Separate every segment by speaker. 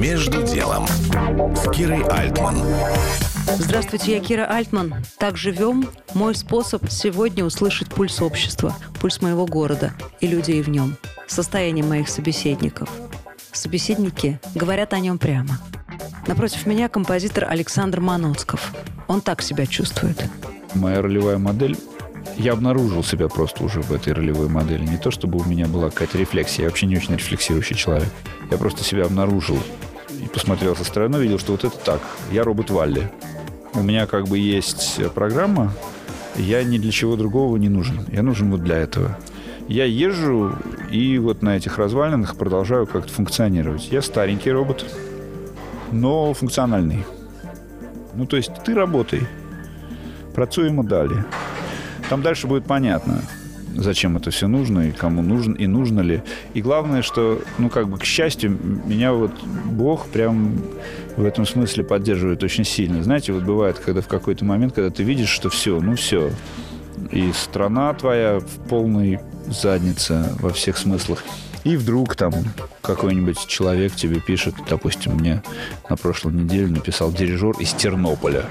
Speaker 1: Между делом с Кирой Альтман.
Speaker 2: Здравствуйте, я Кира Альтман. Так живем. Мой способ сегодня услышать пульс общества, пульс моего города и людей в нем, состояние моих собеседников. Собеседники говорят о нем прямо. Напротив меня композитор Александр Маноцков. Он так себя чувствует.
Speaker 3: Моя ролевая модель я обнаружил себя просто уже в этой ролевой модели. Не то, чтобы у меня была какая-то рефлексия. Я вообще не очень рефлексирующий человек. Я просто себя обнаружил и посмотрел со стороны, видел, что вот это так. Я робот Валли. У меня как бы есть программа, я ни для чего другого не нужен. Я нужен вот для этого. Я езжу и вот на этих развалинах продолжаю как-то функционировать. Я старенький робот, но функциональный. Ну, то есть ты работай. Працуємо далі. Там дальше будет понятно, зачем это все нужно и кому нужно, и нужно ли. И главное, что, ну, как бы, к счастью, меня вот Бог прям в этом смысле поддерживает очень сильно. Знаете, вот бывает, когда в какой-то момент, когда ты видишь, что все, ну, все, и страна твоя в полной заднице во всех смыслах. И вдруг там какой-нибудь человек тебе пишет, допустим, мне на прошлой неделе написал дирижер из Тернополя.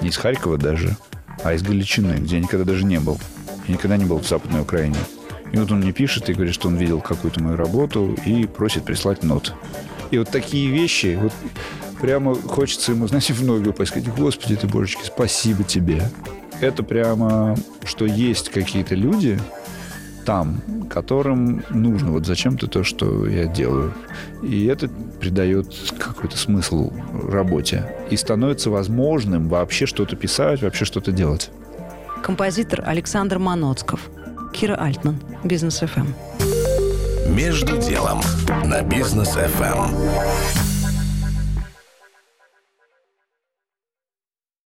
Speaker 3: Не из Харькова даже, а из Галичины, где я никогда даже не был. Я никогда не был в Западной Украине. И вот он мне пишет и говорит, что он видел какую-то мою работу и просит прислать нот. И вот такие вещи, вот прямо хочется ему, знаете, в ноги упасть, сказать, Господи ты, Божечки, спасибо тебе. Это прямо, что есть какие-то люди там, которым нужно вот зачем-то то, что я делаю. И это придает какой-то смысл работе. И становится возможным вообще что-то писать, вообще что-то делать.
Speaker 2: Композитор Александр Маноцков. Кира Альтман. Бизнес ФМ.
Speaker 1: Между делом на бизнес ФМ.